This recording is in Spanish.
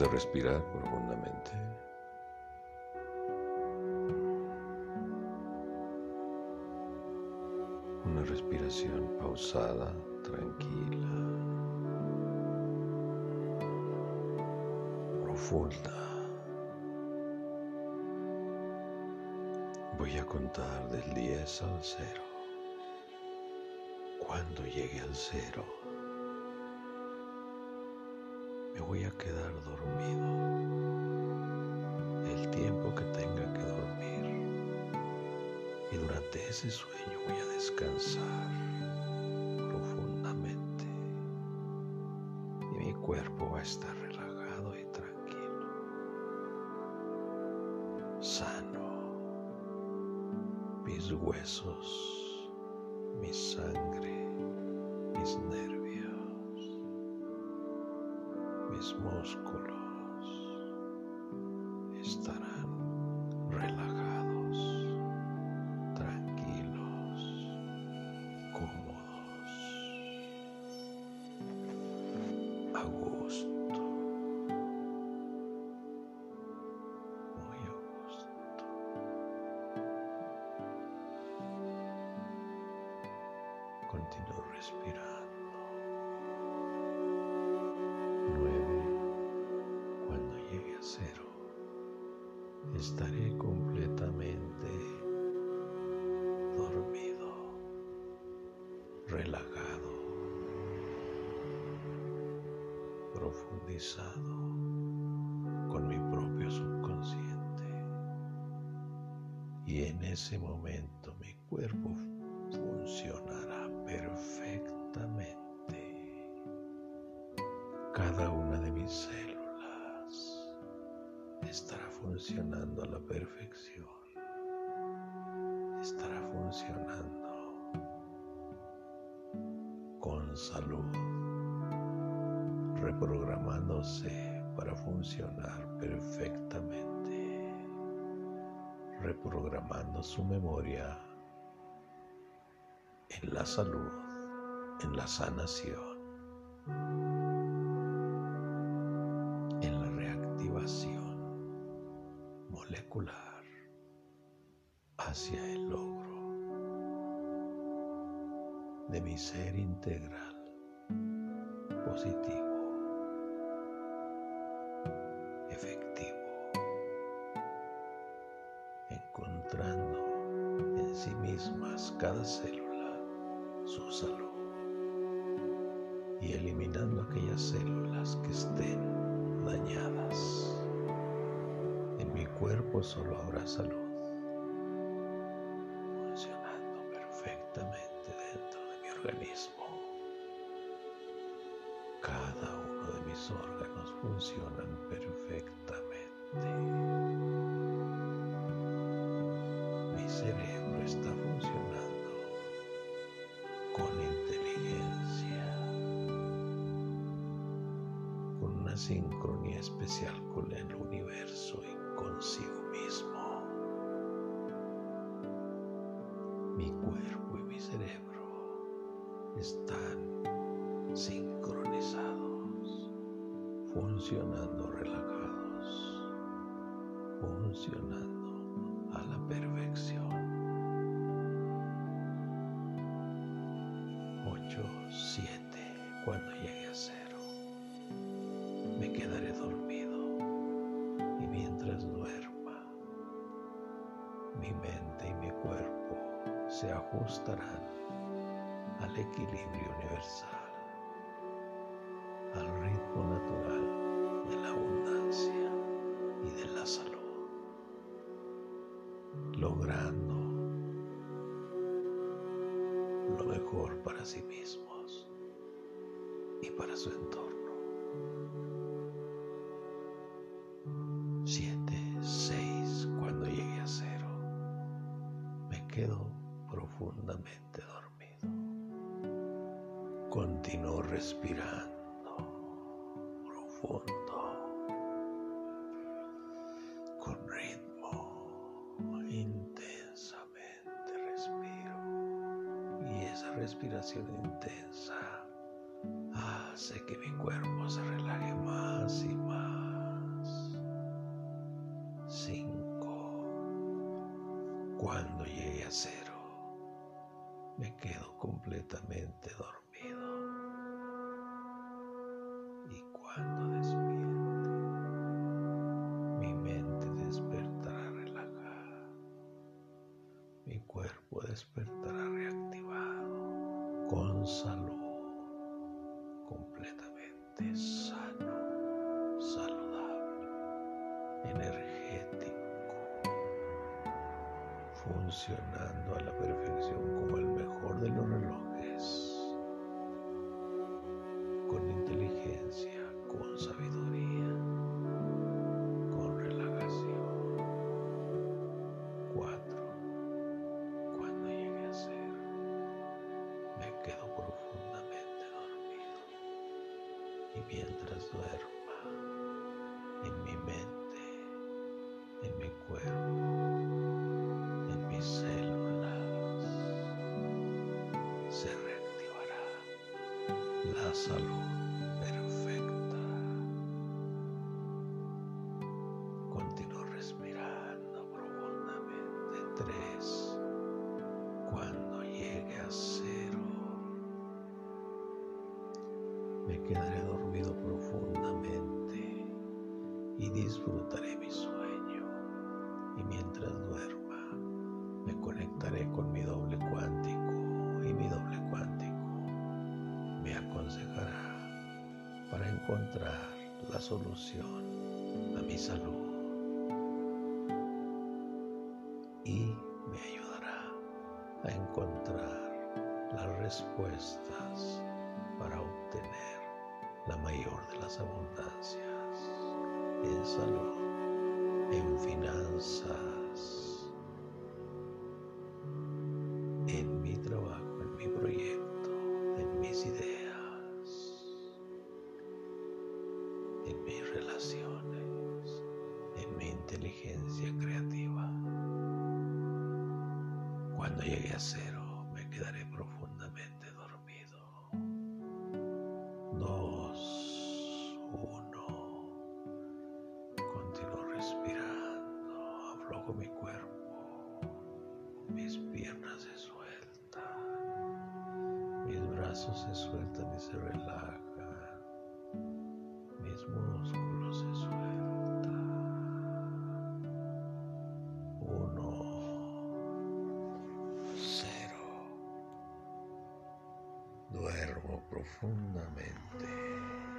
Empieza a respirar profundamente. Una respiración pausada, tranquila, profunda. Voy a contar del 10 al 0. Cuando llegue al 0, me voy a quedar dormido el tiempo que tenga que dormir. Y durante ese sueño voy a descansar profundamente. Y mi cuerpo va a estar relajado y tranquilo. Sano. Mis huesos, mi sangre, mis nervios, mis músculos estarán relajados, tranquilos, cómodos, a gusto, muy a gusto. Continúo respirando. Cero, estaré completamente dormido, relajado, profundizado con mi propio subconsciente. Y en ese momento mi cuerpo funcionará perfectamente. Cada una de mis funcionando a la perfección. Estará funcionando con salud, reprogramándose para funcionar perfectamente, reprogramando su memoria en la salud, en la sanación, hacia el logro de mi ser integral positivo, efectivo, encontrando en sí mismas cada célula su salud y eliminando aquellas células que estén dañadas. Cuerpo solo habrá salud, funcionando perfectamente dentro de mi organismo. Cada uno de mis órganos funcionan perfectamente. Mi cerebro está funcionando con inteligencia, con una sincronía especial con el universo y consigo mismo. Mi cuerpo y mi cerebro están sincronizados, funcionando relajados, funcionando a la perfección. 8, 7, cuando llegue se ajustarán al equilibrio universal, al ritmo natural de la abundancia y de la salud, logrando lo mejor para sí mismos y para su entorno. respirando profundo, con ritmo, intensamente respiro y esa respiración intensa hace que mi cuerpo se relaje más y más. Cinco. Cuando llegue a cero, me quedo completamente dormido. Con salud, completamente sano, saludable, energético funcionando a la perfección como el mejor de los relojes, salud perfecta. Continúo respirando profundamente. Tres. Cuando llegue a cero, me quedaré dormido profundamente y disfrutaré mi sueño. Y mientras duerma, me conectaré con mi doble cuántico y mi doble cuántico aconsejará para encontrar la solución a mi salud. Y me ayudará a encontrar las respuestas para obtener la mayor de las abundancias en salud, Cuando llegue a cero me quedaré profundamente dormido. Dos, uno. Continúo respirando, aflojo mi cuerpo, mis piernas se sueltan, mis brazos se sueltan y se relajan profundamente.